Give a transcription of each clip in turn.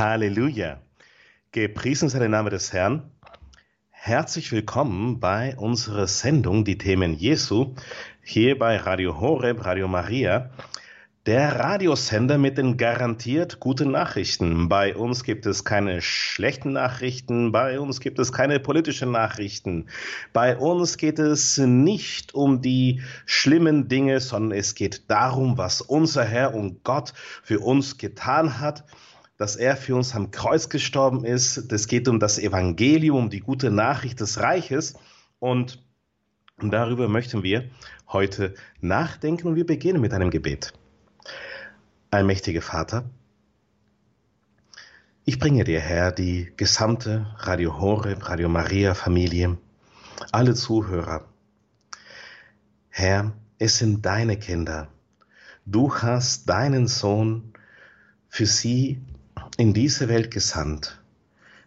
Halleluja. Gepriesen sei der Name des Herrn. Herzlich willkommen bei unserer Sendung Die Themen Jesu hier bei Radio Horeb, Radio Maria. Der Radiosender mit den garantiert guten Nachrichten. Bei uns gibt es keine schlechten Nachrichten, bei uns gibt es keine politischen Nachrichten. Bei uns geht es nicht um die schlimmen Dinge, sondern es geht darum, was unser Herr und Gott für uns getan hat dass er für uns am Kreuz gestorben ist. Es geht um das Evangelium, um die gute Nachricht des Reiches. Und darüber möchten wir heute nachdenken und wir beginnen mit einem Gebet. Allmächtiger Vater, ich bringe dir, Herr, die gesamte Radio Horeb, Radio Maria Familie, alle Zuhörer. Herr, es sind deine Kinder. Du hast deinen Sohn für sie in diese Welt gesandt.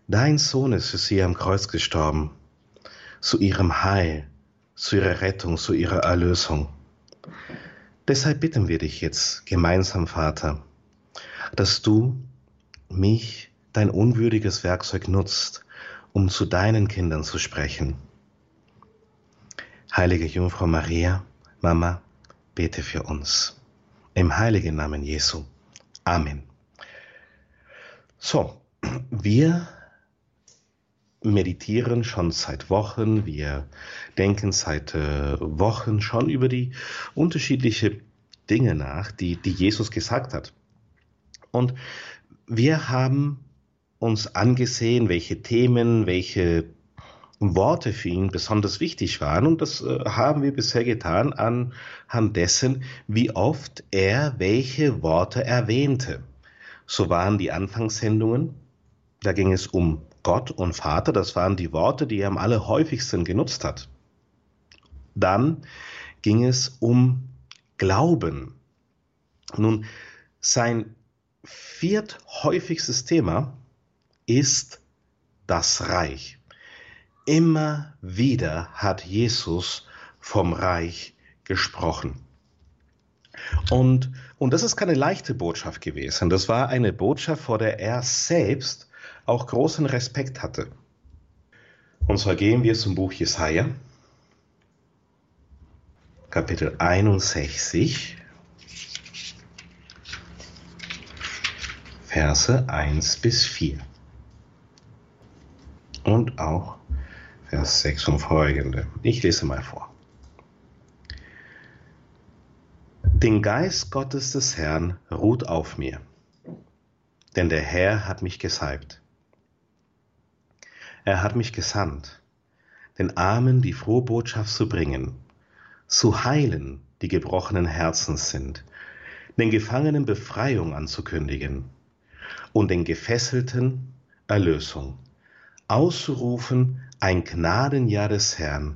Dein Sohn ist für sie am Kreuz gestorben, zu ihrem Heil, zu ihrer Rettung, zu ihrer Erlösung. Deshalb bitten wir dich jetzt gemeinsam, Vater, dass du mich, dein unwürdiges Werkzeug, nutzt, um zu deinen Kindern zu sprechen. Heilige Jungfrau Maria, Mama, bete für uns. Im heiligen Namen Jesu. Amen. So, wir meditieren schon seit Wochen, wir denken seit äh, Wochen schon über die unterschiedlichen Dinge nach, die, die Jesus gesagt hat. Und wir haben uns angesehen, welche Themen, welche Worte für ihn besonders wichtig waren. Und das äh, haben wir bisher getan anhand dessen, wie oft er welche Worte erwähnte. So waren die Anfangssendungen, da ging es um Gott und Vater, das waren die Worte, die er am allerhäufigsten genutzt hat. Dann ging es um Glauben. Nun, sein vierthäufigstes Thema ist das Reich. Immer wieder hat Jesus vom Reich gesprochen. Und, und das ist keine leichte Botschaft gewesen. Das war eine Botschaft, vor der er selbst auch großen Respekt hatte. Und zwar gehen wir zum Buch Jesaja, Kapitel 61, Verse 1 bis 4. Und auch Vers 6 und folgende. Ich lese mal vor. Den Geist Gottes des Herrn ruht auf mir, denn der Herr hat mich gesalbt. Er hat mich gesandt, den Armen die frohe Botschaft zu bringen, zu heilen, die gebrochenen Herzens sind, den Gefangenen Befreiung anzukündigen und den Gefesselten Erlösung, auszurufen ein Gnadenjahr des Herrn,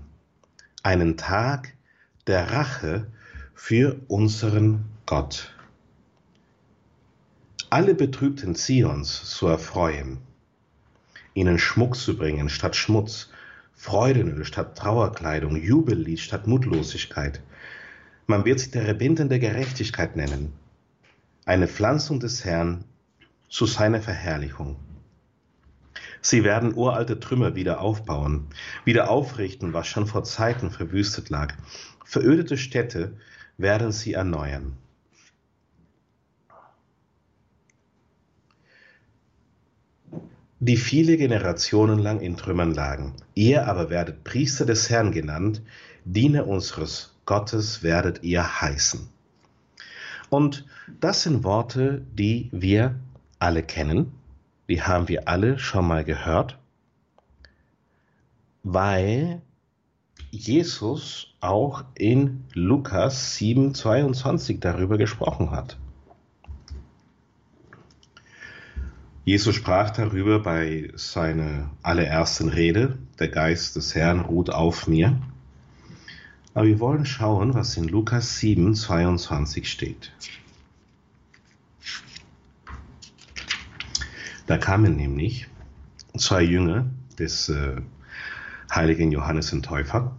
einen Tag der Rache für unseren Gott. Alle Betrübten Zions zu erfreuen, ihnen Schmuck zu bringen statt Schmutz, Freudenöl statt Trauerkleidung, Jubellied statt Mutlosigkeit. Man wird sich der Rebinden der Gerechtigkeit nennen, eine Pflanzung des Herrn zu seiner Verherrlichung. Sie werden uralte Trümmer wieder aufbauen, wieder aufrichten, was schon vor Zeiten verwüstet lag. Verödete Städte werden sie erneuern. die viele Generationen lang in Trümmern lagen. Ihr aber werdet Priester des Herrn genannt, Diener unseres Gottes werdet ihr heißen. Und das sind Worte, die wir alle kennen, die haben wir alle schon mal gehört, weil Jesus auch in Lukas 7:22 darüber gesprochen hat. Jesus sprach darüber bei seiner allerersten Rede, der Geist des Herrn ruht auf mir. Aber wir wollen schauen, was in Lukas 7:22 steht. Da kamen nämlich zwei Jünger des äh, heiligen Johannes den Täufer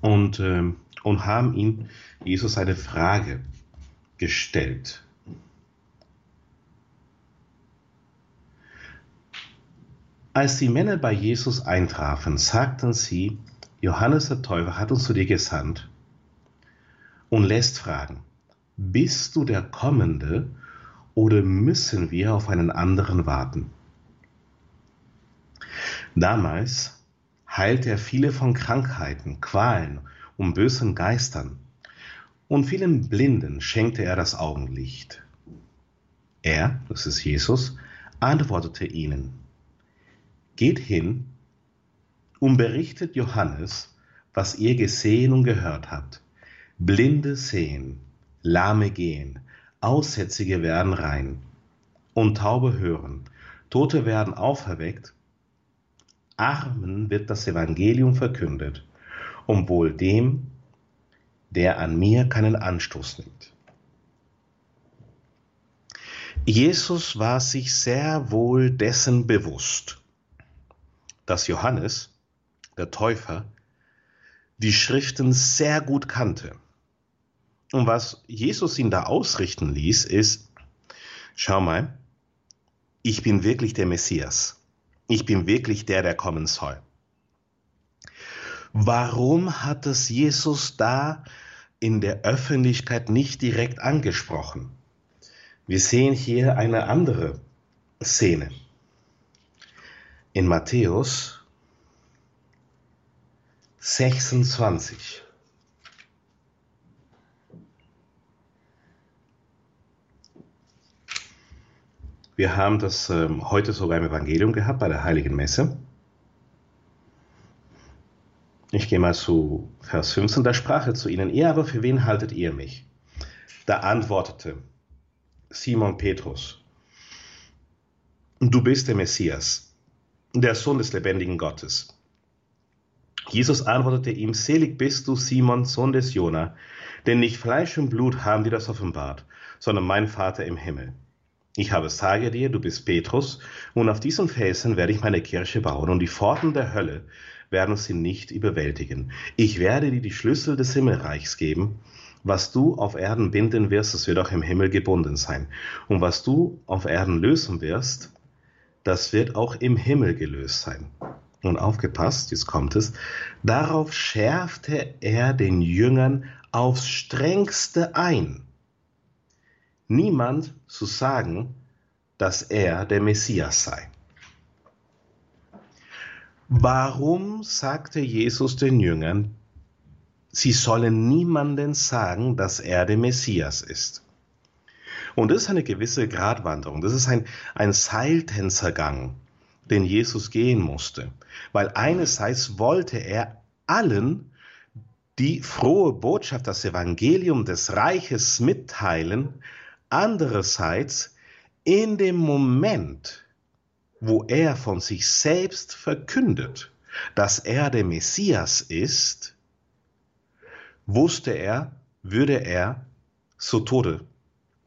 und, äh, und haben ihm Jesus eine Frage gestellt. Als die Männer bei Jesus eintrafen, sagten sie, Johannes der Täufer hat uns zu dir gesandt und lässt fragen, bist du der Kommende oder müssen wir auf einen anderen warten? Damals heilte er viele von Krankheiten, Qualen und bösen Geistern, und vielen Blinden schenkte er das Augenlicht. Er, das ist Jesus, antwortete ihnen, Geht hin und berichtet Johannes, was ihr gesehen und gehört habt. Blinde sehen, Lahme gehen, Aussätzige werden rein und Taube hören, Tote werden auferweckt, Armen wird das Evangelium verkündet, und wohl dem, der an mir keinen Anstoß nimmt. Jesus war sich sehr wohl dessen bewusst, dass Johannes, der Täufer, die Schriften sehr gut kannte. Und was Jesus ihn da ausrichten ließ, ist, schau mal, ich bin wirklich der Messias. Ich bin wirklich der, der kommen soll. Warum hat es Jesus da in der Öffentlichkeit nicht direkt angesprochen? Wir sehen hier eine andere Szene in Matthäus 26. Wir haben das ähm, heute sogar im Evangelium gehabt bei der Heiligen Messe. Ich gehe mal zu Vers 15. Da sprach er zu ihnen, ihr aber für wen haltet ihr mich? Da antwortete Simon Petrus, du bist der Messias, der Sohn des lebendigen Gottes. Jesus antwortete ihm, selig bist du, Simon, Sohn des Jona, denn nicht Fleisch und Blut haben dir das offenbart, sondern mein Vater im Himmel. Ich habe sage dir, du bist Petrus, und auf diesen Felsen werde ich meine Kirche bauen, und die Pforten der Hölle werden sie nicht überwältigen. Ich werde dir die Schlüssel des Himmelreichs geben. Was du auf Erden binden wirst, das wird auch im Himmel gebunden sein. Und was du auf Erden lösen wirst, das wird auch im Himmel gelöst sein. Und aufgepasst, jetzt kommt es, darauf schärfte er den Jüngern aufs strengste ein, niemand zu sagen, dass er der Messias sei. Warum sagte Jesus den Jüngern, sie sollen niemanden sagen, dass er der Messias ist? Und das ist eine gewisse Gratwanderung. Das ist ein, ein Seiltänzergang, den Jesus gehen musste. Weil einerseits wollte er allen die frohe Botschaft, das Evangelium des Reiches mitteilen. Andererseits in dem Moment, wo er von sich selbst verkündet, dass er der Messias ist, wusste er, würde er zu Tode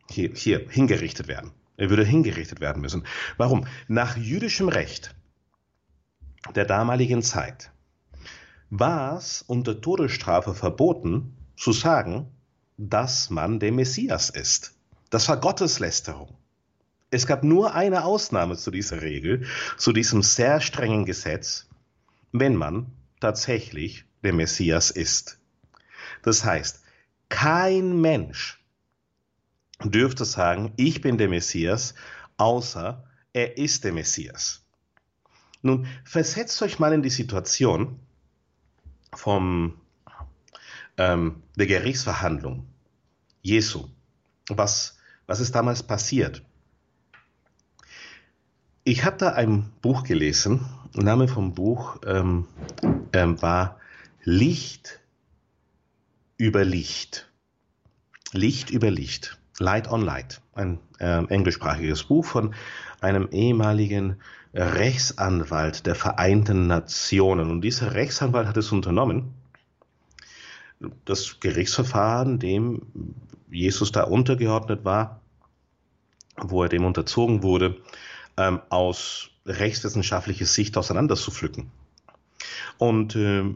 hier, hier hingerichtet werden. Er würde hingerichtet werden müssen. Warum? Nach jüdischem Recht der damaligen Zeit war es unter Todesstrafe verboten zu sagen, dass man der Messias ist. Das war Gotteslästerung. Es gab nur eine Ausnahme zu dieser Regel, zu diesem sehr strengen Gesetz, wenn man tatsächlich der Messias ist. Das heißt, kein Mensch dürfte sagen, ich bin der Messias, außer er ist der Messias. Nun, versetzt euch mal in die Situation vom, ähm, der Gerichtsverhandlung Jesu. Was, was ist damals passiert? Ich habe da ein Buch gelesen. Der Name vom Buch ähm, ähm, war Licht über Licht. Licht über Licht. Light on Light, ein äh, englischsprachiges Buch von einem ehemaligen Rechtsanwalt der Vereinten Nationen. Und dieser Rechtsanwalt hat es unternommen, das Gerichtsverfahren, dem Jesus da untergeordnet war, wo er dem unterzogen wurde, ähm, aus rechtswissenschaftlicher Sicht auseinanderzupflücken. Und äh,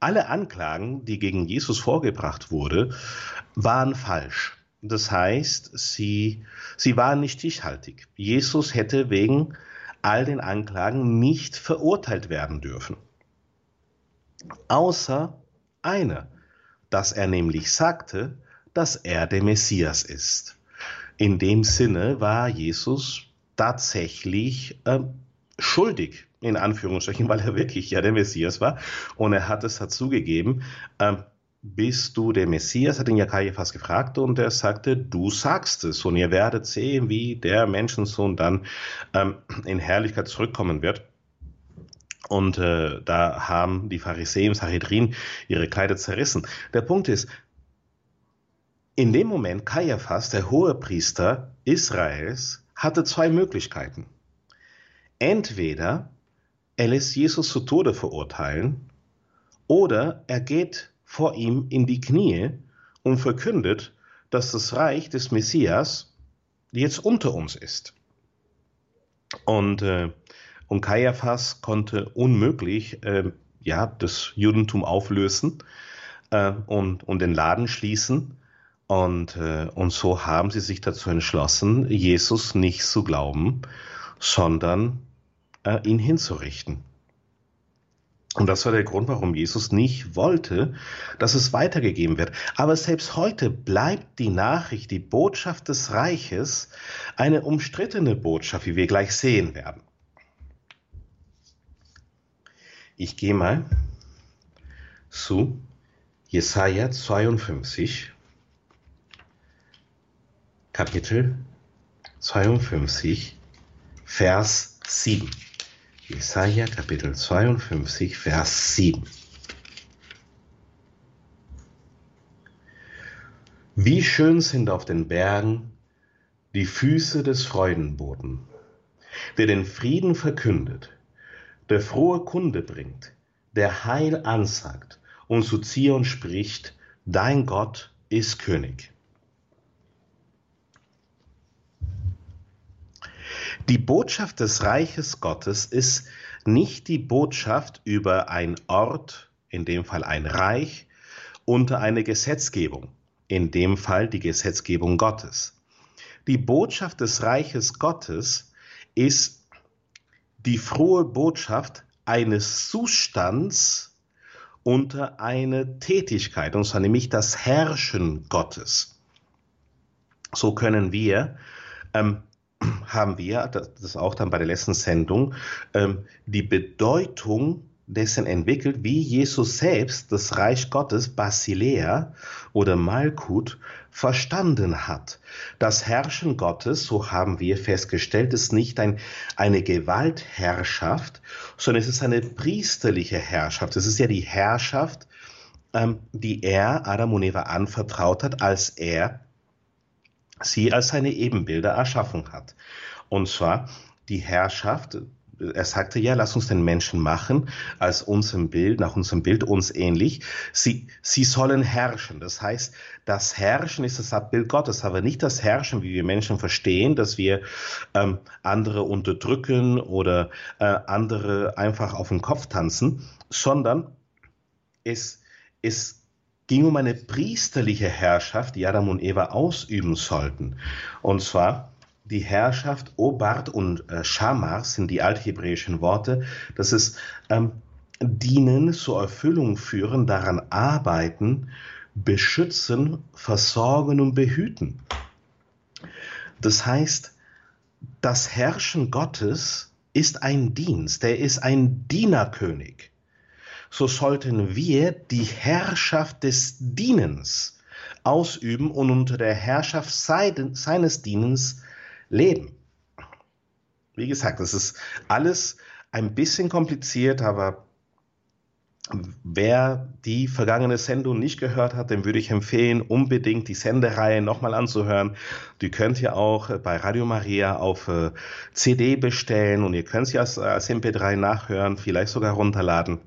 alle Anklagen, die gegen Jesus vorgebracht wurden, waren falsch. Das heißt, sie, sie waren nicht stichhaltig. Jesus hätte wegen all den Anklagen nicht verurteilt werden dürfen. Außer eine, dass er nämlich sagte, dass er der Messias ist. In dem Sinne war Jesus tatsächlich äh, schuldig, in Anführungsstrichen, weil er wirklich ja der Messias war. Und er hat es dazugegeben, äh, bist du der Messias? Hat ihn ja Kaiaphas gefragt und er sagte, du sagst es und ihr werdet sehen, wie der Menschensohn dann ähm, in Herrlichkeit zurückkommen wird. Und äh, da haben die Pharisäer im Sanhedrin ihre Kleider zerrissen. Der Punkt ist, in dem Moment Kaiaphas, der hohe Priester Israels, hatte zwei Möglichkeiten. Entweder er lässt Jesus zu Tode verurteilen oder er geht vor ihm in die Knie und verkündet, dass das Reich des Messias jetzt unter uns ist. Und, äh, und Kaiaphas konnte unmöglich äh, ja, das Judentum auflösen äh, und, und den Laden schließen. Und, äh, und so haben sie sich dazu entschlossen, Jesus nicht zu glauben, sondern äh, ihn hinzurichten. Und das war der Grund, warum Jesus nicht wollte, dass es weitergegeben wird. Aber selbst heute bleibt die Nachricht, die Botschaft des Reiches eine umstrittene Botschaft, wie wir gleich sehen werden. Ich gehe mal zu Jesaja 52, Kapitel 52, Vers 7. Jesaja Kapitel 52, Vers 7. Wie schön sind auf den Bergen die Füße des Freudenboten, der den Frieden verkündet, der frohe Kunde bringt, der Heil ansagt und zu Zion spricht, dein Gott ist König. Die Botschaft des Reiches Gottes ist nicht die Botschaft über ein Ort, in dem Fall ein Reich, unter eine Gesetzgebung, in dem Fall die Gesetzgebung Gottes. Die Botschaft des Reiches Gottes ist die frohe Botschaft eines Zustands unter eine Tätigkeit, und zwar nämlich das Herrschen Gottes. So können wir ähm, haben wir, das auch dann bei der letzten Sendung, ähm, die Bedeutung dessen entwickelt, wie Jesus selbst das Reich Gottes, Basilea oder Malkut, verstanden hat. Das Herrschen Gottes, so haben wir festgestellt, ist nicht ein, eine Gewaltherrschaft, sondern es ist eine priesterliche Herrschaft. Es ist ja die Herrschaft, ähm, die er Adam und Eva anvertraut hat, als er sie als seine Ebenbilder erschaffen hat. Und zwar die Herrschaft, er sagte ja, lass uns den Menschen machen als unserem Bild, nach unserem Bild uns ähnlich. Sie, sie sollen herrschen. Das heißt, das Herrschen ist das Abbild Gottes, aber nicht das Herrschen, wie wir Menschen verstehen, dass wir ähm, andere unterdrücken oder äh, andere einfach auf den Kopf tanzen, sondern es, es ging um eine priesterliche Herrschaft, die Adam und Eva ausüben sollten. Und zwar die Herrschaft Obart und äh, Shamar sind die althebräischen Worte. Das ist ähm, dienen, zur Erfüllung führen, daran arbeiten, beschützen, versorgen und behüten. Das heißt, das Herrschen Gottes ist ein Dienst, er ist ein Dienerkönig so sollten wir die Herrschaft des Dienens ausüben und unter der Herrschaft seines Dienens leben. Wie gesagt, das ist alles ein bisschen kompliziert, aber wer die vergangene Sendung nicht gehört hat, dem würde ich empfehlen, unbedingt die Sendereihe nochmal anzuhören. Die könnt ihr auch bei Radio Maria auf äh, CD bestellen und ihr könnt sie als, als MP3 nachhören, vielleicht sogar runterladen.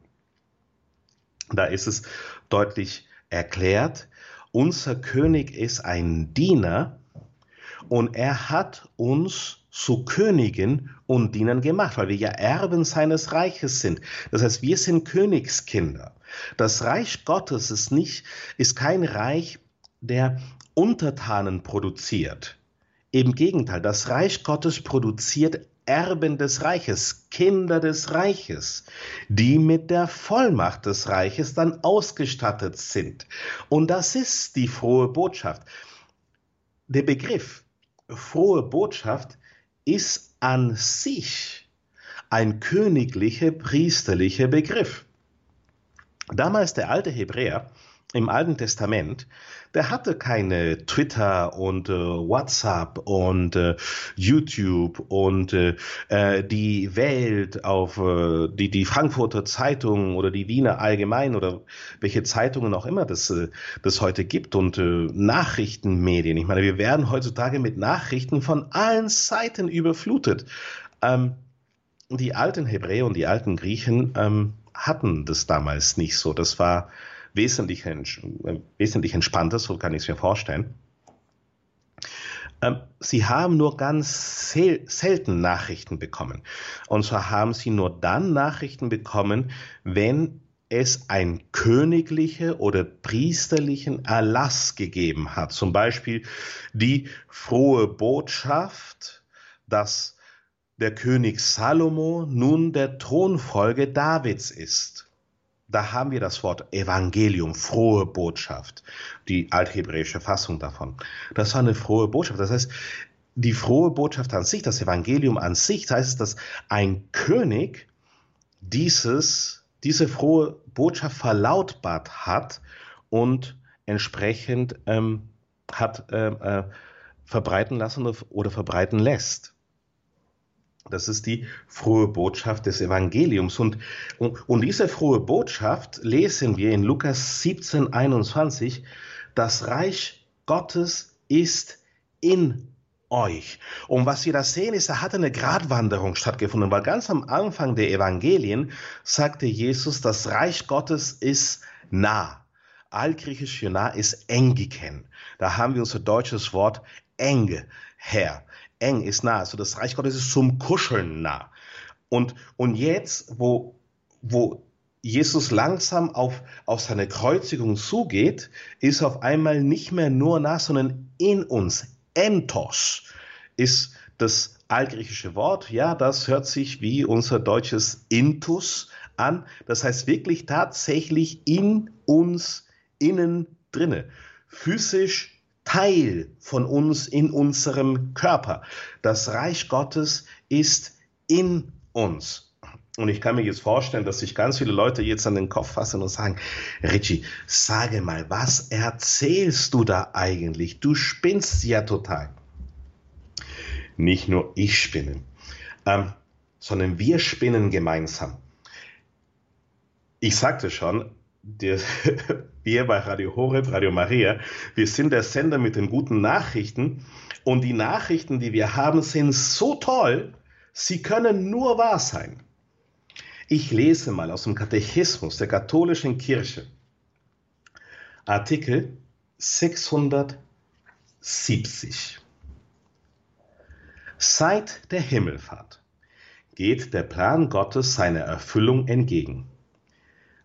Da ist es deutlich erklärt, unser König ist ein Diener und er hat uns zu Königen und Dienern gemacht, weil wir ja Erben seines Reiches sind. Das heißt, wir sind Königskinder. Das Reich Gottes ist nicht, ist kein Reich, der Untertanen produziert. Im Gegenteil, das Reich Gottes produziert Erben des Reiches, Kinder des Reiches, die mit der Vollmacht des Reiches dann ausgestattet sind. Und das ist die frohe Botschaft. Der Begriff frohe Botschaft ist an sich ein königlicher, priesterlicher Begriff. Damals der alte Hebräer im Alten Testament, der hatte keine Twitter und äh, WhatsApp und äh, YouTube und äh, äh, die Welt auf äh, die die Frankfurter Zeitung oder die Wiener Allgemein oder welche Zeitungen auch immer das äh, das heute gibt und Nachrichtenmedien. Ich meine, wir werden heutzutage mit Nachrichten von allen Seiten überflutet. Ähm, die alten Hebräer und die alten Griechen ähm, hatten das damals nicht so. Das war wesentlich, wesentlich entspannter, so kann ich es mir vorstellen. Ähm, sie haben nur ganz sel selten Nachrichten bekommen. Und zwar haben Sie nur dann Nachrichten bekommen, wenn es einen königlichen oder priesterlichen Erlass gegeben hat. Zum Beispiel die frohe Botschaft, dass der König Salomo nun der Thronfolge Davids ist da haben wir das Wort Evangelium, frohe Botschaft, die althebräische Fassung davon. Das war eine frohe Botschaft. Das heißt, die frohe Botschaft an sich, das Evangelium an sich, das heißt, dass ein König dieses, diese frohe Botschaft verlautbart hat und entsprechend ähm, hat äh, äh, verbreiten lassen oder verbreiten lässt. Das ist die frohe Botschaft des Evangeliums. Und, und, und, diese frohe Botschaft lesen wir in Lukas 17, 21. Das Reich Gottes ist in euch. Und was wir da sehen, ist, da hat eine Gratwanderung stattgefunden, weil ganz am Anfang der Evangelien sagte Jesus, das Reich Gottes ist nah. Altgriechisch für nah ist engiken. Da haben wir unser deutsches Wort enge her eng, ist nah. Also das Reich Gottes ist zum Kuscheln nah. Und, und jetzt, wo, wo Jesus langsam auf, auf seine Kreuzigung zugeht, ist auf einmal nicht mehr nur nah, sondern in uns. Entos ist das altgriechische Wort. Ja, das hört sich wie unser deutsches Intus an. Das heißt wirklich tatsächlich in uns, innen drinne. Physisch Teil von uns in unserem Körper. Das Reich Gottes ist in uns. Und ich kann mir jetzt vorstellen, dass sich ganz viele Leute jetzt an den Kopf fassen und sagen, Richie, sage mal, was erzählst du da eigentlich? Du spinnst ja total. Nicht nur ich spinne, ähm, sondern wir spinnen gemeinsam. Ich sagte schon, der, wir bei Radio Horeb, Radio Maria, wir sind der Sender mit den guten Nachrichten und die Nachrichten, die wir haben, sind so toll, sie können nur wahr sein. Ich lese mal aus dem Katechismus der katholischen Kirche, Artikel 670. Seit der Himmelfahrt geht der Plan Gottes seiner Erfüllung entgegen.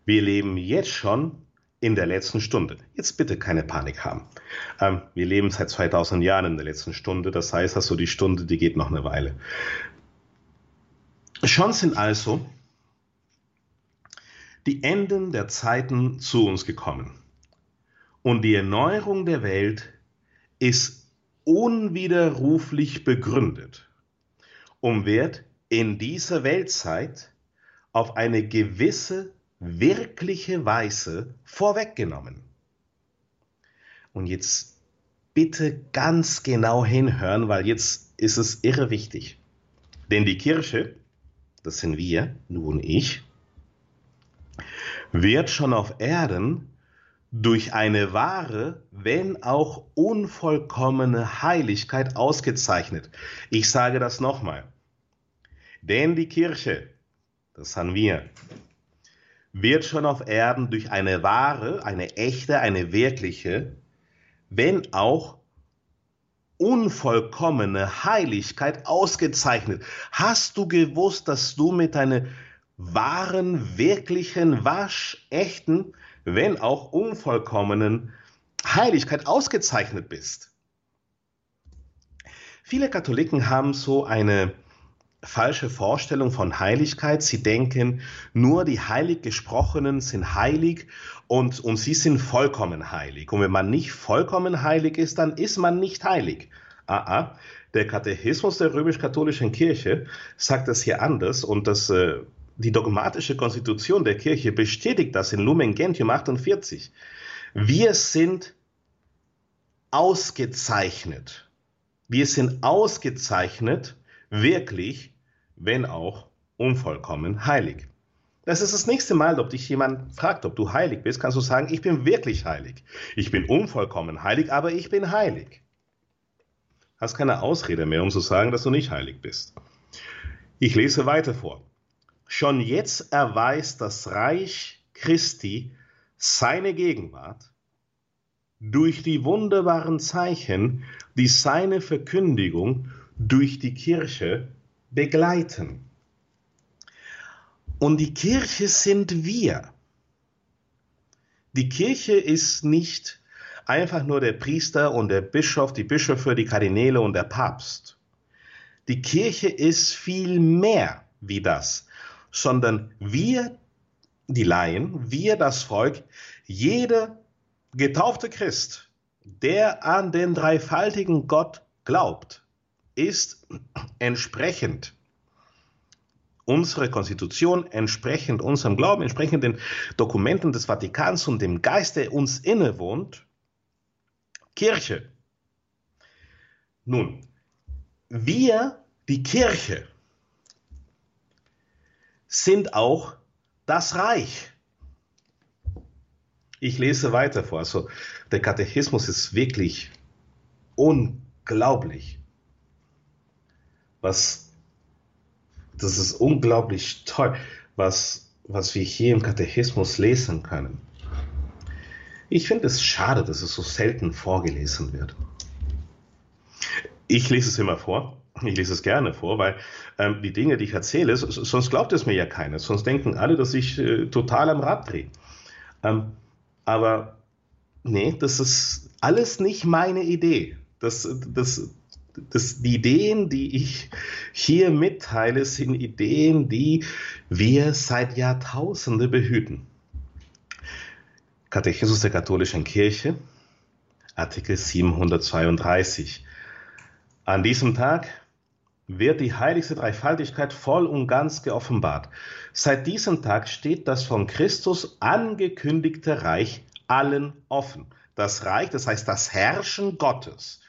Wir leben jetzt schon in der letzten Stunde. Jetzt bitte keine Panik haben. Ähm, wir leben seit 2000 Jahren in der letzten Stunde. Das heißt also, die Stunde, die geht noch eine Weile. Schon sind also die Enden der Zeiten zu uns gekommen. Und die Erneuerung der Welt ist unwiderruflich begründet und wird in dieser Weltzeit auf eine gewisse wirkliche Weise vorweggenommen. Und jetzt bitte ganz genau hinhören, weil jetzt ist es irre wichtig. Denn die Kirche, das sind wir, du und ich, wird schon auf Erden durch eine wahre, wenn auch unvollkommene Heiligkeit ausgezeichnet. Ich sage das nochmal. Denn die Kirche, das sind wir, wird schon auf Erden durch eine wahre, eine echte, eine wirkliche, wenn auch unvollkommene Heiligkeit ausgezeichnet. Hast du gewusst, dass du mit deiner wahren, wirklichen, waschechten, wenn auch unvollkommenen Heiligkeit ausgezeichnet bist? Viele Katholiken haben so eine falsche Vorstellung von Heiligkeit. Sie denken, nur die heilig gesprochenen sind heilig und, und sie sind vollkommen heilig. Und wenn man nicht vollkommen heilig ist, dann ist man nicht heilig. Ah, ah. Der Katechismus der römisch-katholischen Kirche sagt das hier anders und das, äh, die dogmatische Konstitution der Kirche bestätigt das in Lumen Gentium 48. Wir sind ausgezeichnet. Wir sind ausgezeichnet, wirklich, wenn auch unvollkommen heilig. Das ist das nächste Mal, ob dich jemand fragt, ob du heilig bist, kannst du sagen, ich bin wirklich heilig. Ich bin unvollkommen heilig, aber ich bin heilig. Hast keine Ausrede mehr, um zu sagen, dass du nicht heilig bist. Ich lese weiter vor. Schon jetzt erweist das Reich Christi seine Gegenwart durch die wunderbaren Zeichen, die seine Verkündigung durch die Kirche begleiten. Und die Kirche sind wir. Die Kirche ist nicht einfach nur der Priester und der Bischof, die Bischöfe, die Kardinäle und der Papst. Die Kirche ist viel mehr wie das, sondern wir, die Laien, wir, das Volk, jeder getaufte Christ, der an den dreifaltigen Gott glaubt, ist entsprechend unserer Konstitution, entsprechend unserem Glauben, entsprechend den Dokumenten des Vatikans und dem Geist, der uns innewohnt, Kirche. Nun, wir, die Kirche, sind auch das Reich. Ich lese weiter vor. Also der Katechismus ist wirklich unglaublich. Was, das ist unglaublich toll, was, was wir hier im Katechismus lesen können. Ich finde es schade, dass es so selten vorgelesen wird. Ich lese es immer vor. Ich lese es gerne vor, weil ähm, die Dinge, die ich erzähle, sonst glaubt es mir ja keiner. Sonst denken alle, dass ich äh, total am Rad drehe. Ähm, aber nee, das ist alles nicht meine Idee. Das, das, das, die Ideen, die ich hier mitteile, sind Ideen, die wir seit Jahrtausenden behüten. Katechismus der katholischen Kirche, Artikel 732. An diesem Tag wird die heiligste Dreifaltigkeit voll und ganz geoffenbart. Seit diesem Tag steht das von Christus angekündigte Reich allen offen. Das Reich, das heißt das Herrschen Gottes,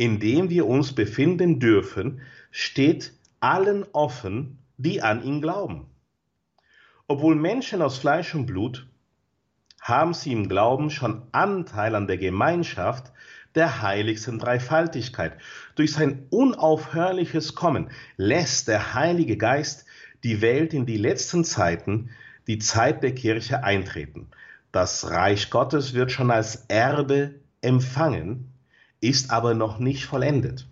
in dem wir uns befinden dürfen, steht allen offen, die an ihn glauben. Obwohl Menschen aus Fleisch und Blut haben sie im Glauben schon Anteil an der Gemeinschaft der heiligsten Dreifaltigkeit. Durch sein unaufhörliches Kommen lässt der Heilige Geist die Welt in die letzten Zeiten, die Zeit der Kirche eintreten. Das Reich Gottes wird schon als Erbe empfangen, ist aber noch nicht vollendet.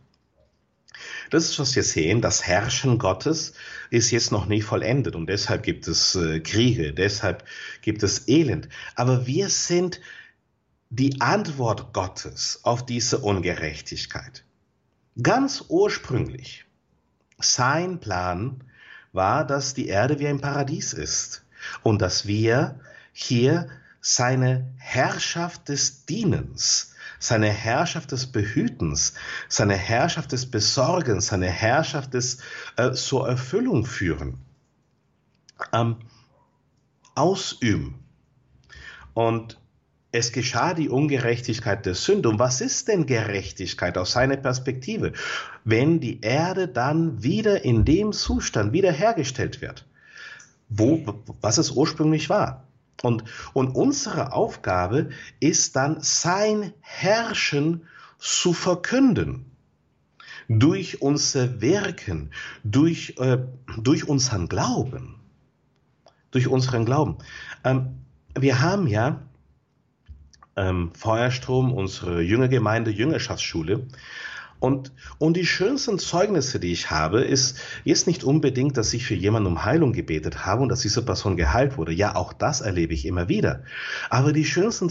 Das ist, was wir sehen. Das Herrschen Gottes ist jetzt noch nicht vollendet und deshalb gibt es äh, Kriege, deshalb gibt es Elend. Aber wir sind die Antwort Gottes auf diese Ungerechtigkeit. Ganz ursprünglich, sein Plan war, dass die Erde wie ein Paradies ist und dass wir hier seine Herrschaft des Dienens, seine Herrschaft des Behütens, seine Herrschaft des Besorgens, seine Herrschaft des äh, zur Erfüllung führen, ähm, ausüben. Und es geschah die Ungerechtigkeit der Sünde. Und was ist denn Gerechtigkeit aus seiner Perspektive, wenn die Erde dann wieder in dem Zustand wiederhergestellt wird, wo, was es ursprünglich war? Und, und unsere Aufgabe ist dann, sein Herrschen zu verkünden. Durch unser Wirken, durch, äh, durch unseren Glauben. Durch unseren Glauben. Ähm, wir haben ja ähm, Feuerstrom, unsere junge Gemeinde, Jüngerschaftsschule. Und, und die schönsten Zeugnisse, die ich habe, ist jetzt nicht unbedingt, dass ich für jemanden um Heilung gebetet habe und dass diese Person geheilt wurde. Ja, auch das erlebe ich immer wieder. Aber die schönsten,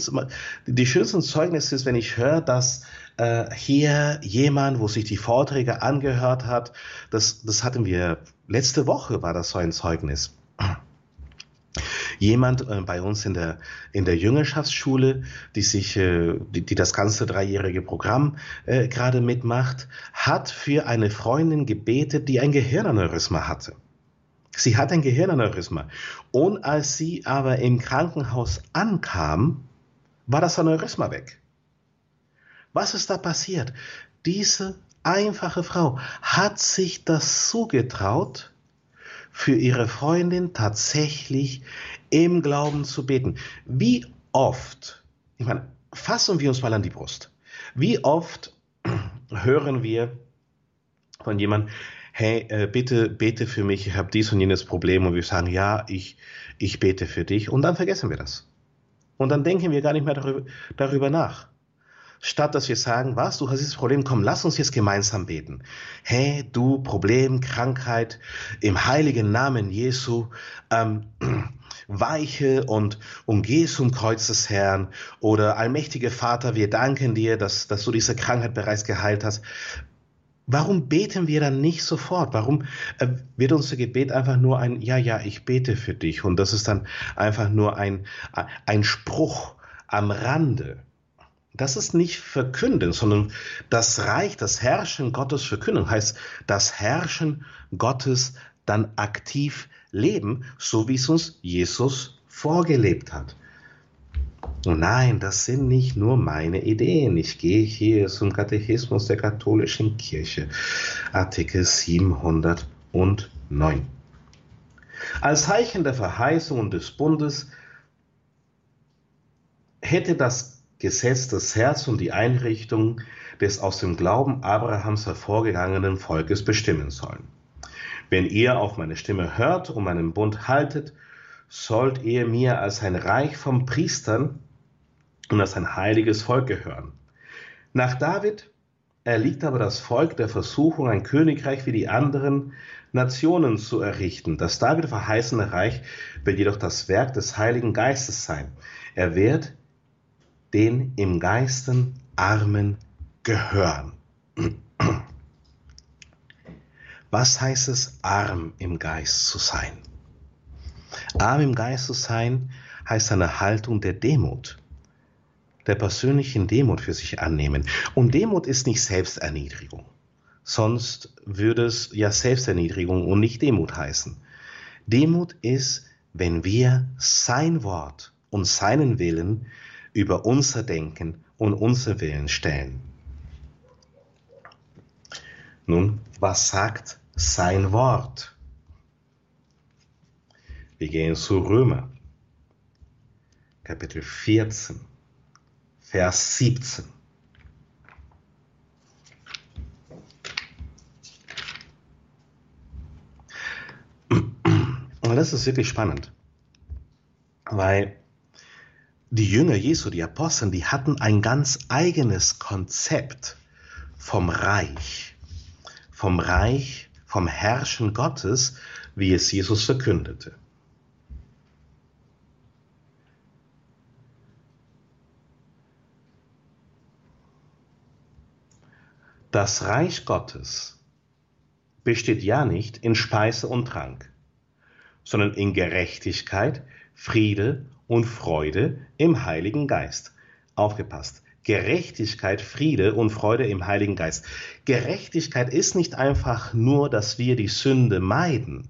die schönsten Zeugnisse ist, wenn ich höre, dass äh, hier jemand, wo sich die Vorträge angehört hat, das, das hatten wir, letzte Woche war das so ein Zeugnis jemand äh, bei uns in der, in der Jüngerschaftsschule, die sich, äh, die, die das ganze dreijährige Programm äh, gerade mitmacht, hat für eine Freundin gebetet, die ein Gehirnaneurysma hatte. Sie hat ein Gehirnaneurysma. Und als sie aber im Krankenhaus ankam, war das Aneurysma weg. Was ist da passiert? Diese einfache Frau hat sich das zugetraut, für ihre Freundin tatsächlich im Glauben zu beten. Wie oft, ich meine, fassen wir uns mal an die Brust. Wie oft hören wir von jemandem, hey, äh, bitte bete für mich, ich habe dies und jenes Problem und wir sagen, ja, ich, ich bete für dich und dann vergessen wir das. Und dann denken wir gar nicht mehr darüber, darüber nach. Statt dass wir sagen, was, du hast dieses Problem, komm, lass uns jetzt gemeinsam beten. Hey, du Problem, Krankheit, im heiligen Namen Jesu, ähm, weiche und, und geh zum Kreuz des Herrn. Oder allmächtiger Vater, wir danken dir, dass, dass du diese Krankheit bereits geheilt hast. Warum beten wir dann nicht sofort? Warum äh, wird unser Gebet einfach nur ein, ja, ja, ich bete für dich? Und das ist dann einfach nur ein, ein Spruch am Rande. Das ist nicht verkünden, sondern das Reich, das Herrschen Gottes verkünden, heißt das Herrschen Gottes dann aktiv leben, so wie es uns Jesus vorgelebt hat. Und nein, das sind nicht nur meine Ideen. Ich gehe hier zum Katechismus der katholischen Kirche, Artikel 709. Als Zeichen der Verheißung des Bundes hätte das Gesetz das Herz und die Einrichtung des aus dem Glauben Abrahams hervorgegangenen Volkes bestimmen sollen. Wenn ihr auf meine Stimme hört und meinen Bund haltet, sollt ihr mir als ein Reich von Priestern und als ein heiliges Volk gehören. Nach David erliegt aber das Volk der Versuchung, ein Königreich wie die anderen Nationen zu errichten. Das David verheißene Reich wird jedoch das Werk des Heiligen Geistes sein. Er wird den im Geisten Armen gehören. Was heißt es, arm im Geist zu sein? Arm im Geist zu sein heißt eine Haltung der Demut, der persönlichen Demut für sich annehmen. Und Demut ist nicht Selbsterniedrigung. Sonst würde es ja Selbsterniedrigung und nicht Demut heißen. Demut ist, wenn wir sein Wort und seinen Willen über unser Denken und unser Willen stellen. Nun, was sagt sein Wort? Wir gehen zu Römer, Kapitel 14, Vers 17. Und das ist wirklich spannend, weil die Jünger Jesu, die Apostel, die hatten ein ganz eigenes Konzept vom Reich, vom Reich, vom Herrschen Gottes, wie es Jesus verkündete. Das Reich Gottes besteht ja nicht in Speise und Trank, sondern in Gerechtigkeit, Friede und Freude im Heiligen Geist. Aufgepasst. Gerechtigkeit, Friede und Freude im Heiligen Geist. Gerechtigkeit ist nicht einfach nur, dass wir die Sünde meiden,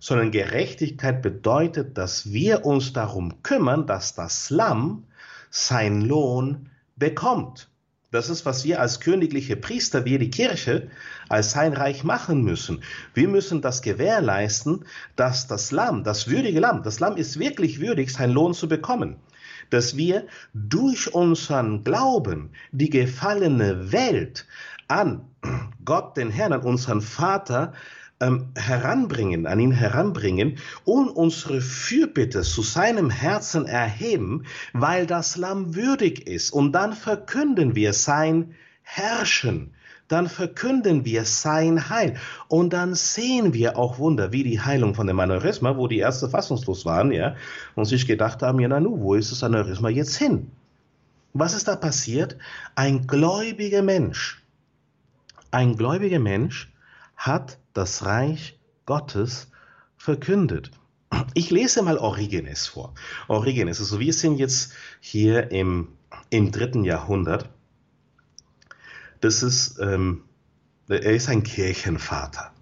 sondern Gerechtigkeit bedeutet, dass wir uns darum kümmern, dass das Lamm sein Lohn bekommt. Das ist, was wir als königliche Priester, wir die Kirche, als sein Reich machen müssen. Wir müssen das gewährleisten, dass das Lamm, das würdige Lamm, das Lamm ist wirklich würdig, sein Lohn zu bekommen. Dass wir durch unseren Glauben die gefallene Welt an Gott, den Herrn, an unseren Vater, ähm, heranbringen, an ihn heranbringen und unsere Fürbitte zu seinem Herzen erheben, weil das Lamm würdig ist. Und dann verkünden wir sein Herrschen, dann verkünden wir sein Heil. Und dann sehen wir auch Wunder, wie die Heilung von dem Aneurysma, wo die Ärzte fassungslos waren, ja, und sich gedacht haben, ja, na wo ist das Aneurysma jetzt hin? Was ist da passiert? Ein gläubiger Mensch, ein gläubiger Mensch hat das Reich Gottes verkündet. Ich lese mal Origenes vor. Origenes, also wir sind jetzt hier im, im dritten Jahrhundert. Das ist, ähm, er ist ein Kirchenvater.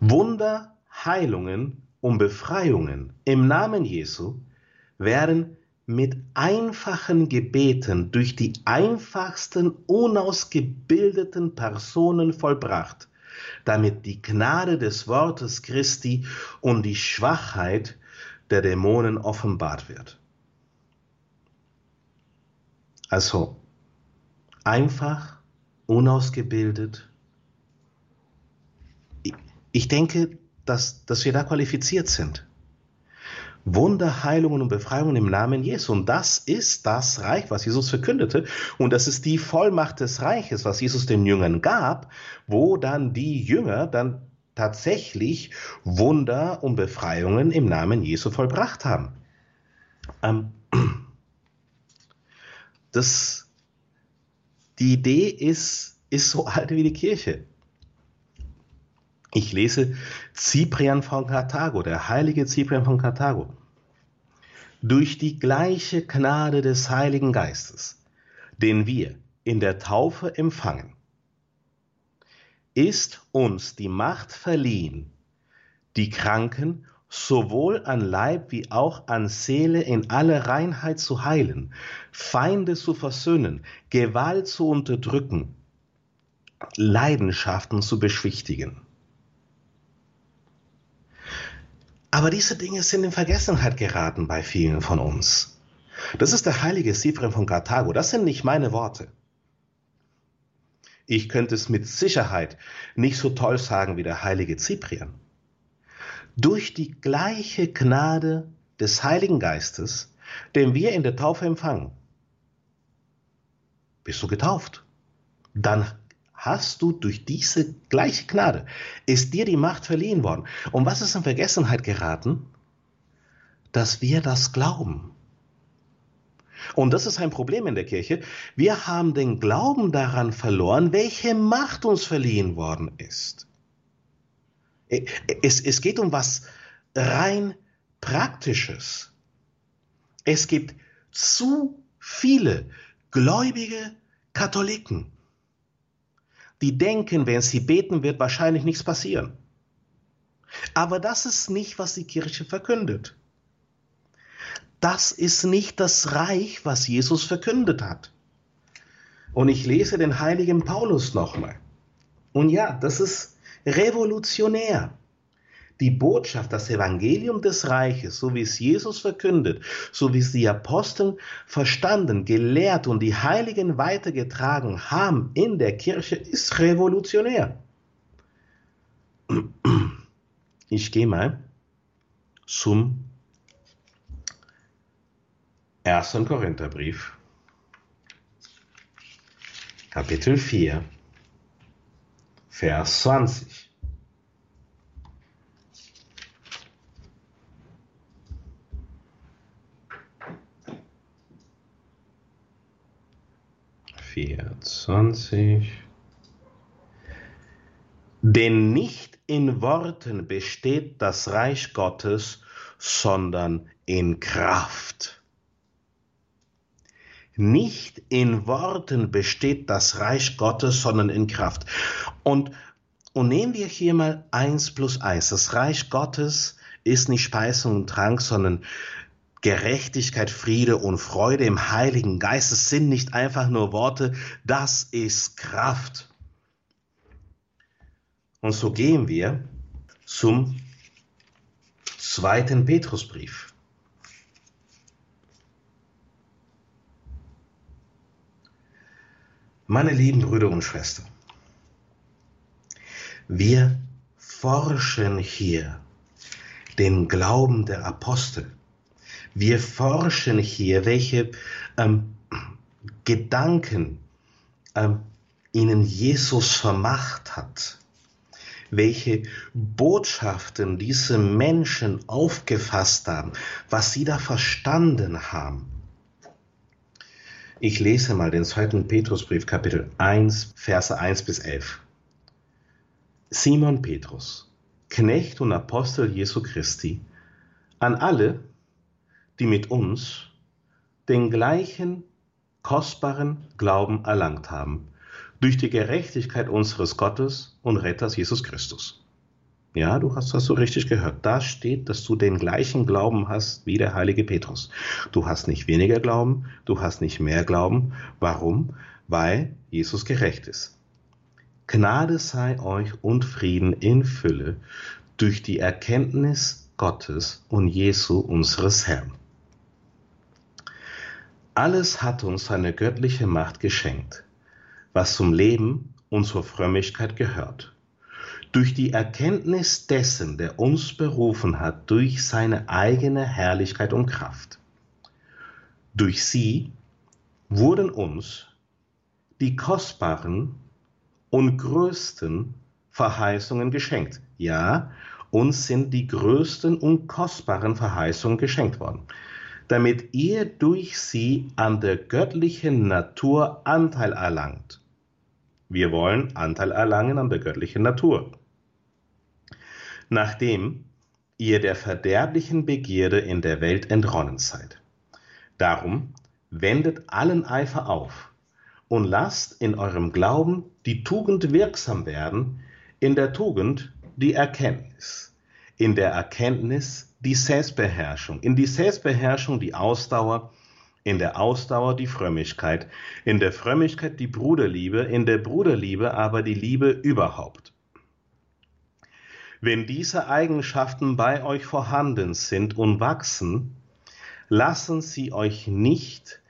Wunder, Heilungen und Befreiungen im Namen Jesu werden mit einfachen Gebeten durch die einfachsten, unausgebildeten Personen vollbracht, damit die Gnade des Wortes Christi und die Schwachheit der Dämonen offenbart wird. Also einfach, unausgebildet. Ich denke, dass, dass wir da qualifiziert sind. Wunder, Heilungen und Befreiungen im Namen Jesu. Und das ist das Reich, was Jesus verkündete. Und das ist die Vollmacht des Reiches, was Jesus den Jüngern gab, wo dann die Jünger dann tatsächlich Wunder und Befreiungen im Namen Jesu vollbracht haben. Ähm, das, die Idee ist, ist so alt wie die Kirche. Ich lese Cyprian von Karthago, der heilige Cyprian von Karthago. Durch die gleiche Gnade des Heiligen Geistes, den wir in der Taufe empfangen, ist uns die Macht verliehen, die Kranken sowohl an Leib wie auch an Seele in aller Reinheit zu heilen, Feinde zu versöhnen, Gewalt zu unterdrücken, Leidenschaften zu beschwichtigen. Aber diese Dinge sind in Vergessenheit geraten bei vielen von uns. Das ist der heilige Sifrim von Karthago. Das sind nicht meine Worte. Ich könnte es mit Sicherheit nicht so toll sagen wie der heilige Cyprian. Durch die gleiche Gnade des Heiligen Geistes, den wir in der Taufe empfangen, bist du getauft. Dann hast du durch diese gleiche Gnade, ist dir die Macht verliehen worden. Und was ist in Vergessenheit geraten? Dass wir das glauben. Und das ist ein Problem in der Kirche. Wir haben den Glauben daran verloren, welche Macht uns verliehen worden ist. Es, es geht um was rein Praktisches. Es gibt zu viele gläubige Katholiken, die denken, wenn sie beten, wird wahrscheinlich nichts passieren. Aber das ist nicht, was die Kirche verkündet. Das ist nicht das Reich, was Jesus verkündet hat. Und ich lese den heiligen Paulus nochmal. Und ja, das ist revolutionär die Botschaft, das Evangelium des Reiches, so wie es Jesus verkündet, so wie es die Apostel verstanden, gelehrt und die Heiligen weitergetragen haben in der Kirche, ist revolutionär. Ich gehe mal zum ersten Korintherbrief, Kapitel 4, Vers 20. vierzwanzig. Denn nicht in Worten besteht das Reich Gottes, sondern in Kraft. Nicht in Worten besteht das Reich Gottes, sondern in Kraft. Und, und nehmen wir hier mal eins plus eins. Das Reich Gottes ist nicht Speisung und Trank, sondern Gerechtigkeit, Friede und Freude im Heiligen Geist. Es sind nicht einfach nur Worte, das ist Kraft. Und so gehen wir zum zweiten Petrusbrief. Meine lieben Brüder und Schwestern, wir forschen hier den Glauben der Apostel wir forschen hier, welche ähm, Gedanken ähm, ihnen Jesus vermacht hat, welche Botschaften diese Menschen aufgefasst haben, was sie da verstanden haben. Ich lese mal den zweiten Petrusbrief, Kapitel 1, Verse 1 bis 11. Simon Petrus, Knecht und Apostel Jesu Christi, an alle, die mit uns den gleichen kostbaren Glauben erlangt haben, durch die Gerechtigkeit unseres Gottes und Retters Jesus Christus. Ja, du hast das so richtig gehört. Da steht, dass du den gleichen Glauben hast wie der heilige Petrus. Du hast nicht weniger Glauben, du hast nicht mehr Glauben. Warum? Weil Jesus gerecht ist. Gnade sei euch und Frieden in Fülle durch die Erkenntnis Gottes und Jesu unseres Herrn. Alles hat uns seine göttliche Macht geschenkt was zum Leben und zur Frömmigkeit gehört. Durch die Erkenntnis dessen, der uns berufen hat, durch seine eigene Herrlichkeit und Kraft. Durch sie wurden uns die kostbaren und größten Verheißungen geschenkt. Ja, uns sind die größten und kostbaren Verheißungen geschenkt worden damit ihr durch sie an der göttlichen Natur Anteil erlangt wir wollen Anteil erlangen an der göttlichen Natur. Nachdem ihr der verderblichen Begierde in der Welt entronnen seid. Darum wendet allen Eifer auf und lasst in eurem Glauben die Tugend wirksam werden, in der Tugend die Erkenntnis, in der Erkenntnis die Selbstbeherrschung, in die Selbstbeherrschung die Ausdauer, in der Ausdauer die Frömmigkeit, in der Frömmigkeit die Bruderliebe, in der Bruderliebe aber die Liebe überhaupt. Wenn diese Eigenschaften bei euch vorhanden sind und wachsen, lassen sie euch nicht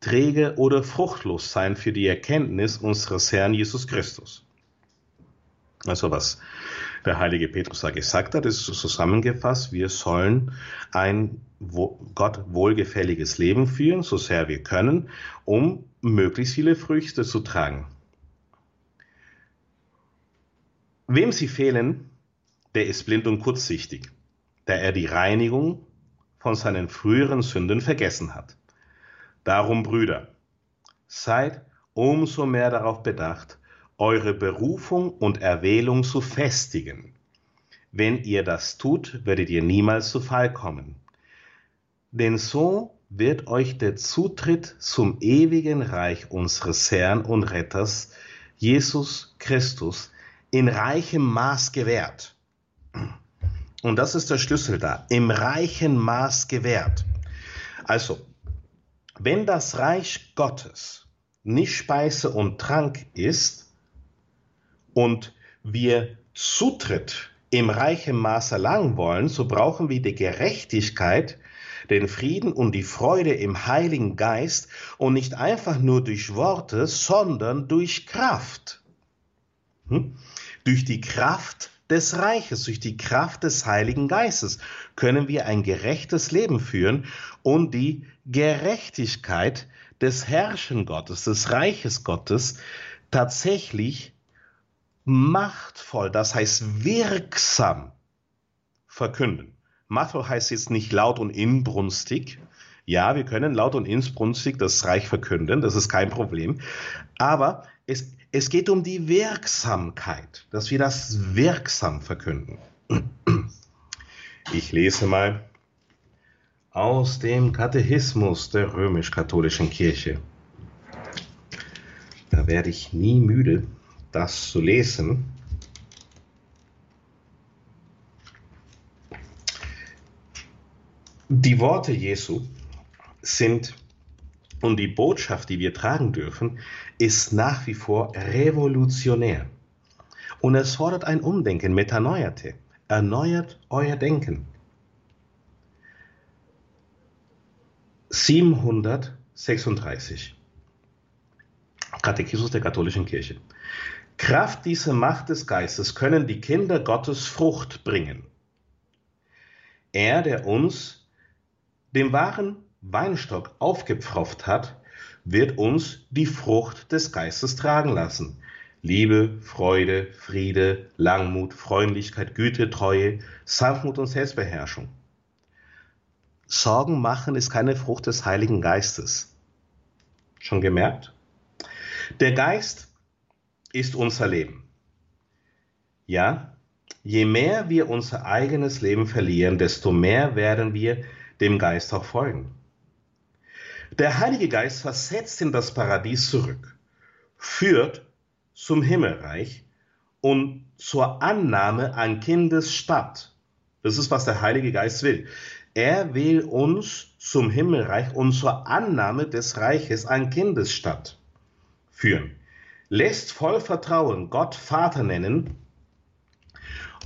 träge oder fruchtlos sein für die Erkenntnis unseres Herrn Jesus Christus. Also was der heilige Petrus da gesagt hat, ist zusammengefasst, wir sollen ein Gott wohlgefälliges Leben führen, so sehr wir können, um möglichst viele Früchte zu tragen. Wem sie fehlen, der ist blind und kurzsichtig, da er die Reinigung von seinen früheren Sünden vergessen hat. Darum, Brüder, seid umso mehr darauf bedacht, eure Berufung und Erwählung zu festigen. Wenn ihr das tut, werdet ihr niemals zu Fall kommen. Denn so wird euch der Zutritt zum ewigen Reich unseres Herrn und Retters, Jesus Christus, in reichem Maß gewährt. Und das ist der Schlüssel da, im reichen Maß gewährt. Also, wenn das Reich Gottes nicht Speise und Trank ist, und wir Zutritt im reichen Maß erlangen wollen, so brauchen wir die Gerechtigkeit, den Frieden und die Freude im Heiligen Geist und nicht einfach nur durch Worte, sondern durch Kraft. Hm? Durch die Kraft des Reiches, durch die Kraft des Heiligen Geistes können wir ein gerechtes Leben führen und die Gerechtigkeit des Herrschen Gottes, des Reiches Gottes tatsächlich machtvoll, das heißt wirksam verkünden. Machtvoll heißt jetzt nicht laut und inbrünstig. Ja, wir können laut und inbrünstig das Reich verkünden, das ist kein Problem. Aber es, es geht um die Wirksamkeit, dass wir das wirksam verkünden. Ich lese mal aus dem Katechismus der römisch-katholischen Kirche. Da werde ich nie müde, das zu lesen. Die Worte Jesu sind und die Botschaft, die wir tragen dürfen, ist nach wie vor revolutionär. Und es fordert ein Umdenken, Metanoiate. Erneuert euer Denken. 736. Katechismus der katholischen Kirche. Kraft dieser Macht des Geistes können die Kinder Gottes Frucht bringen. Er, der uns den wahren Weinstock aufgepfropft hat, wird uns die Frucht des Geistes tragen lassen. Liebe, Freude, Friede, Langmut, Freundlichkeit, Güte, Treue, Sanftmut und Selbstbeherrschung. Sorgen machen ist keine Frucht des Heiligen Geistes. Schon gemerkt? Der Geist ist unser Leben. Ja, je mehr wir unser eigenes Leben verlieren, desto mehr werden wir dem Geist auch folgen. Der Heilige Geist versetzt in das Paradies zurück, führt zum Himmelreich und zur Annahme an Kindesstadt. Das ist, was der Heilige Geist will. Er will uns zum Himmelreich und zur Annahme des Reiches an Kindesstadt führen. Lässt voll Vertrauen Gott Vater nennen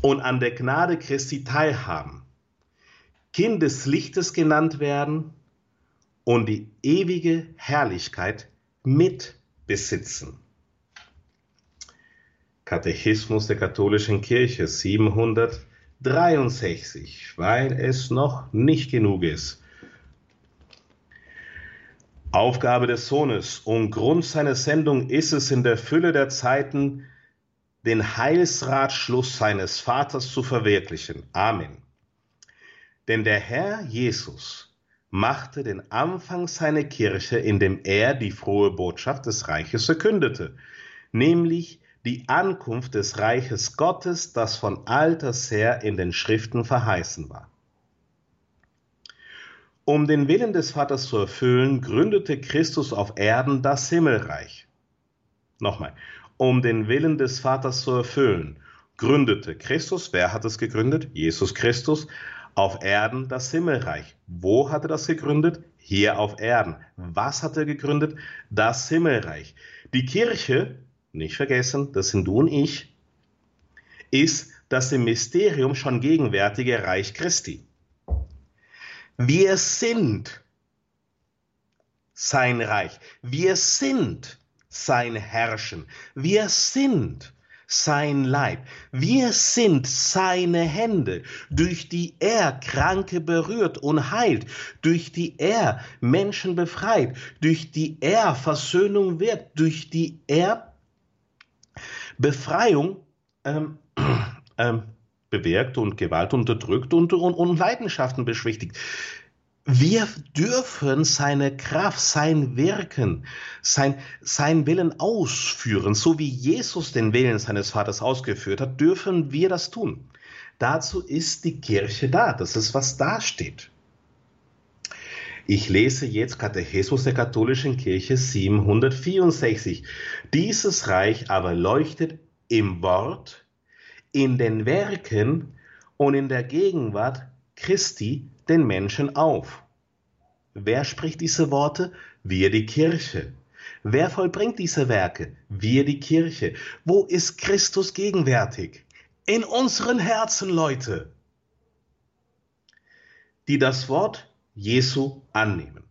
und an der Gnade Christi teilhaben. Kind des Lichtes genannt werden und die ewige Herrlichkeit mitbesitzen. Katechismus der katholischen Kirche 763, weil es noch nicht genug ist. Aufgabe des Sohnes und Grund seiner Sendung ist es in der Fülle der Zeiten, den Heilsratschluss seines Vaters zu verwirklichen. Amen. Denn der Herr Jesus machte den Anfang seiner Kirche, indem er die frohe Botschaft des Reiches verkündete, nämlich die Ankunft des Reiches Gottes, das von alters her in den Schriften verheißen war. Um den Willen des Vaters zu erfüllen, gründete Christus auf Erden das Himmelreich. Nochmal, um den Willen des Vaters zu erfüllen, gründete Christus, wer hat es gegründet? Jesus Christus, auf Erden das Himmelreich. Wo hat er das gegründet? Hier auf Erden. Was hat er gegründet? Das Himmelreich. Die Kirche nicht vergessen, das sind du und ich, ist das im Mysterium schon gegenwärtige Reich Christi. Wir sind sein Reich. Wir sind sein Herrschen. Wir sind sein Leib. Wir sind seine Hände, durch die er Kranke berührt und heilt, durch die er Menschen befreit, durch die er Versöhnung wird, durch die er Befreiung ähm, ähm, bewirkt und Gewalt unterdrückt und, und, und Leidenschaften beschwichtigt. Wir dürfen seine Kraft, sein Wirken, sein, sein Willen ausführen, so wie Jesus den Willen seines Vaters ausgeführt hat, dürfen wir das tun. Dazu ist die Kirche da. Das ist, was da steht. Ich lese jetzt Katechismus der katholischen Kirche 764. Dieses Reich aber leuchtet im Wort, in den Werken und in der Gegenwart Christi den Menschen auf. Wer spricht diese Worte? Wir die Kirche. Wer vollbringt diese Werke? Wir die Kirche. Wo ist Christus gegenwärtig? In unseren Herzen, Leute, die das Wort Jesu annehmen,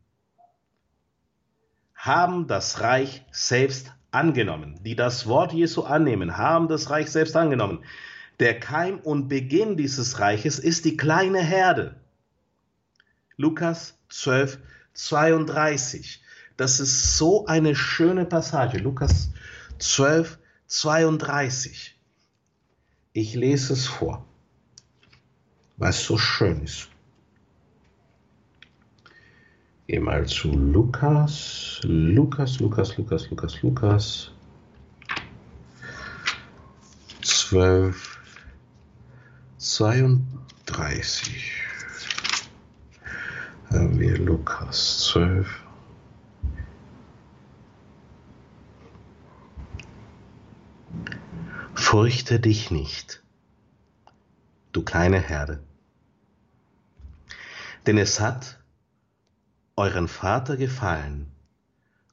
haben das Reich selbst angenommen. Die das Wort Jesu annehmen, haben das Reich selbst angenommen. Der Keim und Beginn dieses Reiches ist die kleine Herde. Lukas 12, 32. Das ist so eine schöne Passage. Lukas 12, 32. Ich lese es vor, weil es so schön ist. Geh mal zu Lukas. Lukas, Lukas, Lukas, Lukas, Lukas. 12, 32. Haben wir Lukas 12. Fürchte dich nicht, du kleine Herde, denn es hat euren Vater gefallen,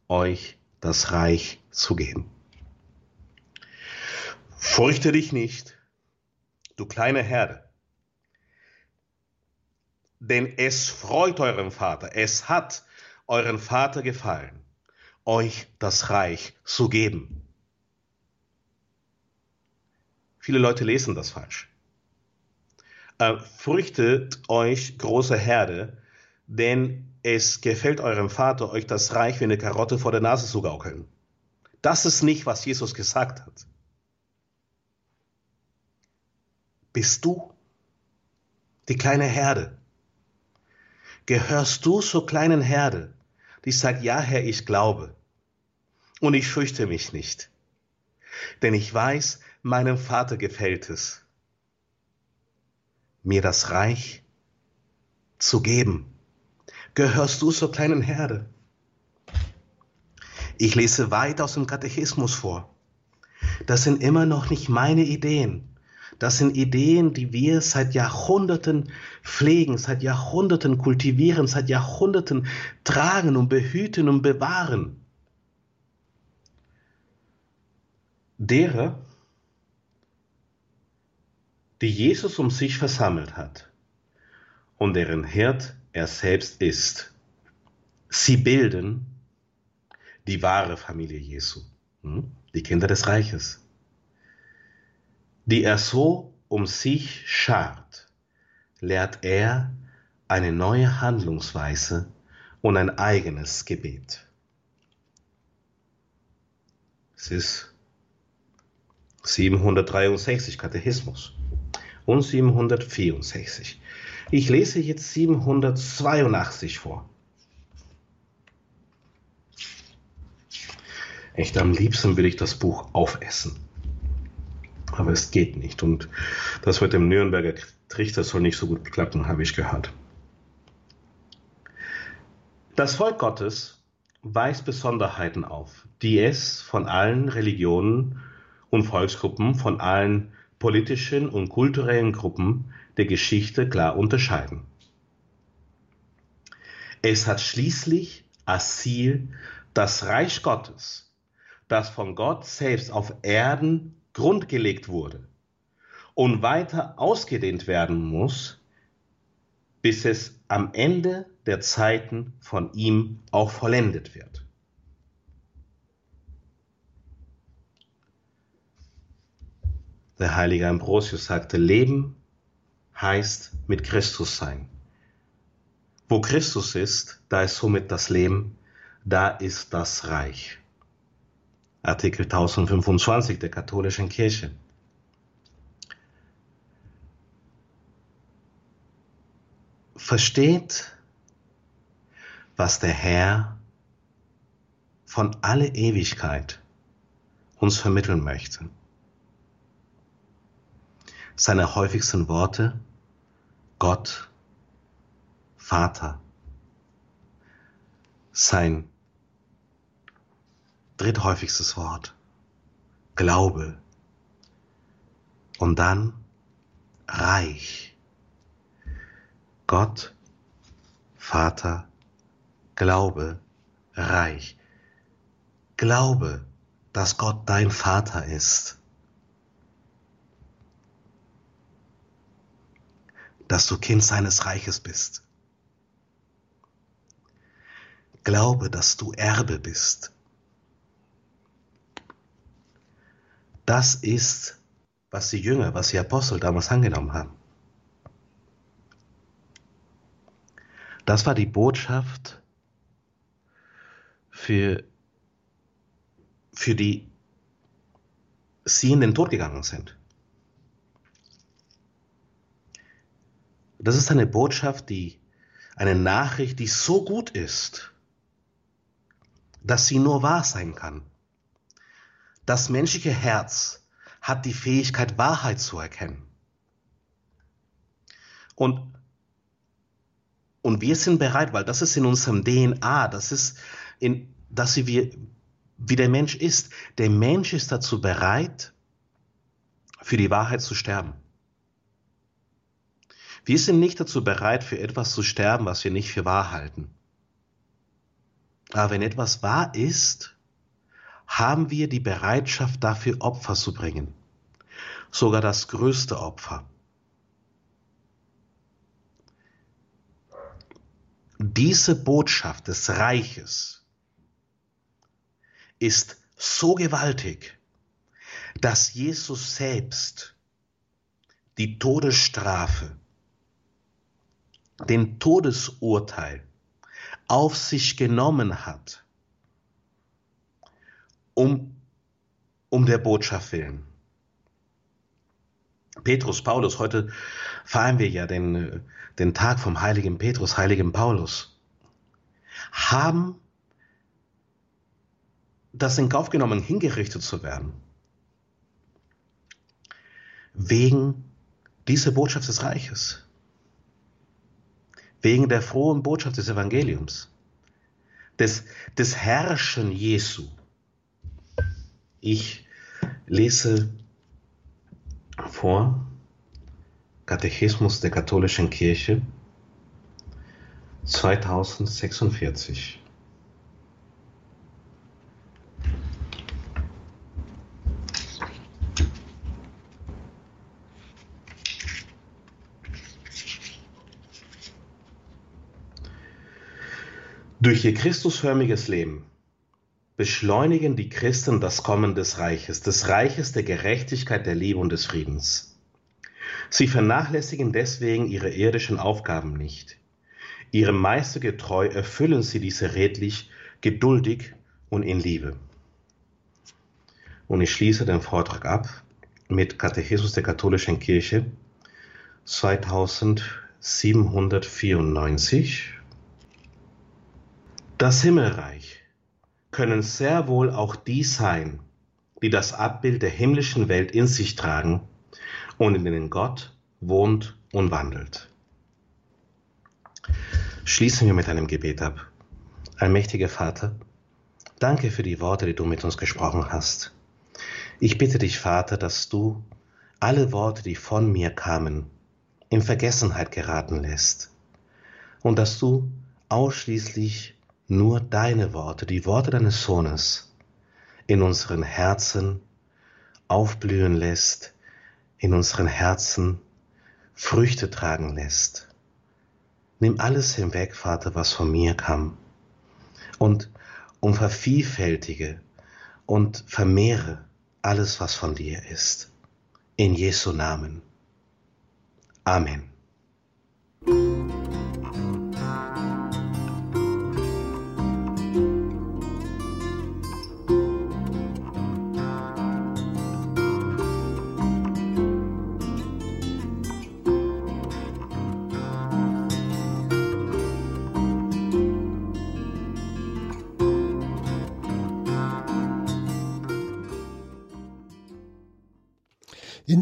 euch das Reich zu geben. Fürchte dich nicht, du kleine Herde, denn es freut euren Vater, es hat euren Vater gefallen, euch das Reich zu geben. Viele Leute lesen das falsch. Äh, fürchtet euch, große Herde, denn es gefällt eurem Vater, euch das Reich wie eine Karotte vor der Nase zu gaukeln. Das ist nicht, was Jesus gesagt hat. Bist du die kleine Herde? Gehörst du zur kleinen Herde, die sagt, ja Herr, ich glaube und ich fürchte mich nicht, denn ich weiß, meinem Vater gefällt es, mir das Reich zu geben. Gehörst du zur kleinen Herde? Ich lese weit aus dem Katechismus vor. Das sind immer noch nicht meine Ideen. Das sind Ideen, die wir seit Jahrhunderten pflegen, seit Jahrhunderten kultivieren, seit Jahrhunderten tragen und behüten und bewahren. Derer, die Jesus um sich versammelt hat und deren Herd er selbst ist. Sie bilden die wahre Familie Jesu, hm? die Kinder des Reiches, die er so um sich schart, lehrt er eine neue Handlungsweise und ein eigenes Gebet. Es ist 763 Katechismus und 764. Ich lese jetzt 782 vor. Echt am liebsten will ich das Buch aufessen. Aber es geht nicht. Und das mit dem Nürnberger Trichter soll nicht so gut klappen, habe ich gehört. Das Volk Gottes weist Besonderheiten auf, die es von allen Religionen und Volksgruppen, von allen politischen und kulturellen Gruppen der Geschichte klar unterscheiden. Es hat schließlich als Ziel das Reich Gottes das von Gott selbst auf Erden grundgelegt wurde und weiter ausgedehnt werden muss, bis es am Ende der Zeiten von ihm auch vollendet wird. Der heilige Ambrosius sagte, Leben heißt mit Christus sein. Wo Christus ist, da ist somit das Leben, da ist das Reich. Artikel 1025 der katholischen Kirche. Versteht, was der Herr von alle Ewigkeit uns vermitteln möchte. Seine häufigsten Worte, Gott, Vater. Sein dritthäufigstes Wort. Glaube. Und dann Reich. Gott, Vater, Glaube, Reich. Glaube, dass Gott dein Vater ist. Dass du Kind seines Reiches bist. Glaube, dass du Erbe bist. Das ist, was die Jünger, was die Apostel damals angenommen haben. Das war die Botschaft für, für die sie in den Tod gegangen sind. Das ist eine Botschaft, die, eine Nachricht, die so gut ist, dass sie nur wahr sein kann. Das menschliche Herz hat die Fähigkeit, Wahrheit zu erkennen. Und, und wir sind bereit, weil das ist in unserem DNA, das ist, in, dass wir, wie der Mensch ist. Der Mensch ist dazu bereit, für die Wahrheit zu sterben. Wir sind nicht dazu bereit, für etwas zu sterben, was wir nicht für wahr halten. Aber wenn etwas wahr ist, haben wir die Bereitschaft dafür Opfer zu bringen, sogar das größte Opfer. Diese Botschaft des Reiches ist so gewaltig, dass Jesus selbst die Todesstrafe, den Todesurteil auf sich genommen hat um um der Botschaft willen. Petrus, Paulus, heute feiern wir ja den, den Tag vom heiligen Petrus, heiligen Paulus, haben das in Kauf genommen, hingerichtet zu werden. Wegen dieser Botschaft des Reiches. Wegen der frohen Botschaft des Evangeliums. Des, des Herrschen Jesu. Ich lese vor Katechismus der katholischen Kirche 2046. Durch ihr christusförmiges Leben beschleunigen die Christen das Kommen des Reiches, des Reiches der Gerechtigkeit, der Liebe und des Friedens. Sie vernachlässigen deswegen ihre irdischen Aufgaben nicht. Ihrem Meister getreu erfüllen sie diese redlich, geduldig und in Liebe. Und ich schließe den Vortrag ab mit Katechismus der katholischen Kirche 2794 das Himmelreich können sehr wohl auch die sein, die das Abbild der himmlischen Welt in sich tragen und in denen Gott wohnt und wandelt. Schließen wir mit einem Gebet ab. Allmächtiger Vater, danke für die Worte, die du mit uns gesprochen hast. Ich bitte dich, Vater, dass du alle Worte, die von mir kamen, in Vergessenheit geraten lässt und dass du ausschließlich nur deine Worte, die Worte deines Sohnes, in unseren Herzen aufblühen lässt, in unseren Herzen Früchte tragen lässt. Nimm alles hinweg, Vater, was von mir kam, und umvervielfältige und vermehre alles, was von dir ist. In Jesu Namen. Amen.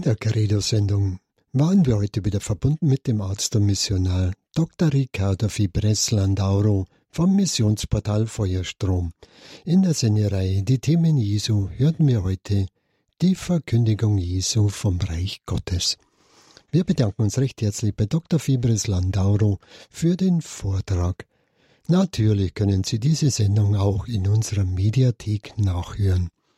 Der Credo-Sendung waren wir heute wieder verbunden mit dem Arzt und Missionar Dr. Ricardo Fibres Landauro vom Missionsportal Feuerstrom. In der Sendereihe Die Themen Jesu hörten wir heute die Verkündigung Jesu vom Reich Gottes. Wir bedanken uns recht herzlich bei Dr. Fibres Landauro für den Vortrag. Natürlich können Sie diese Sendung auch in unserer Mediathek nachhören.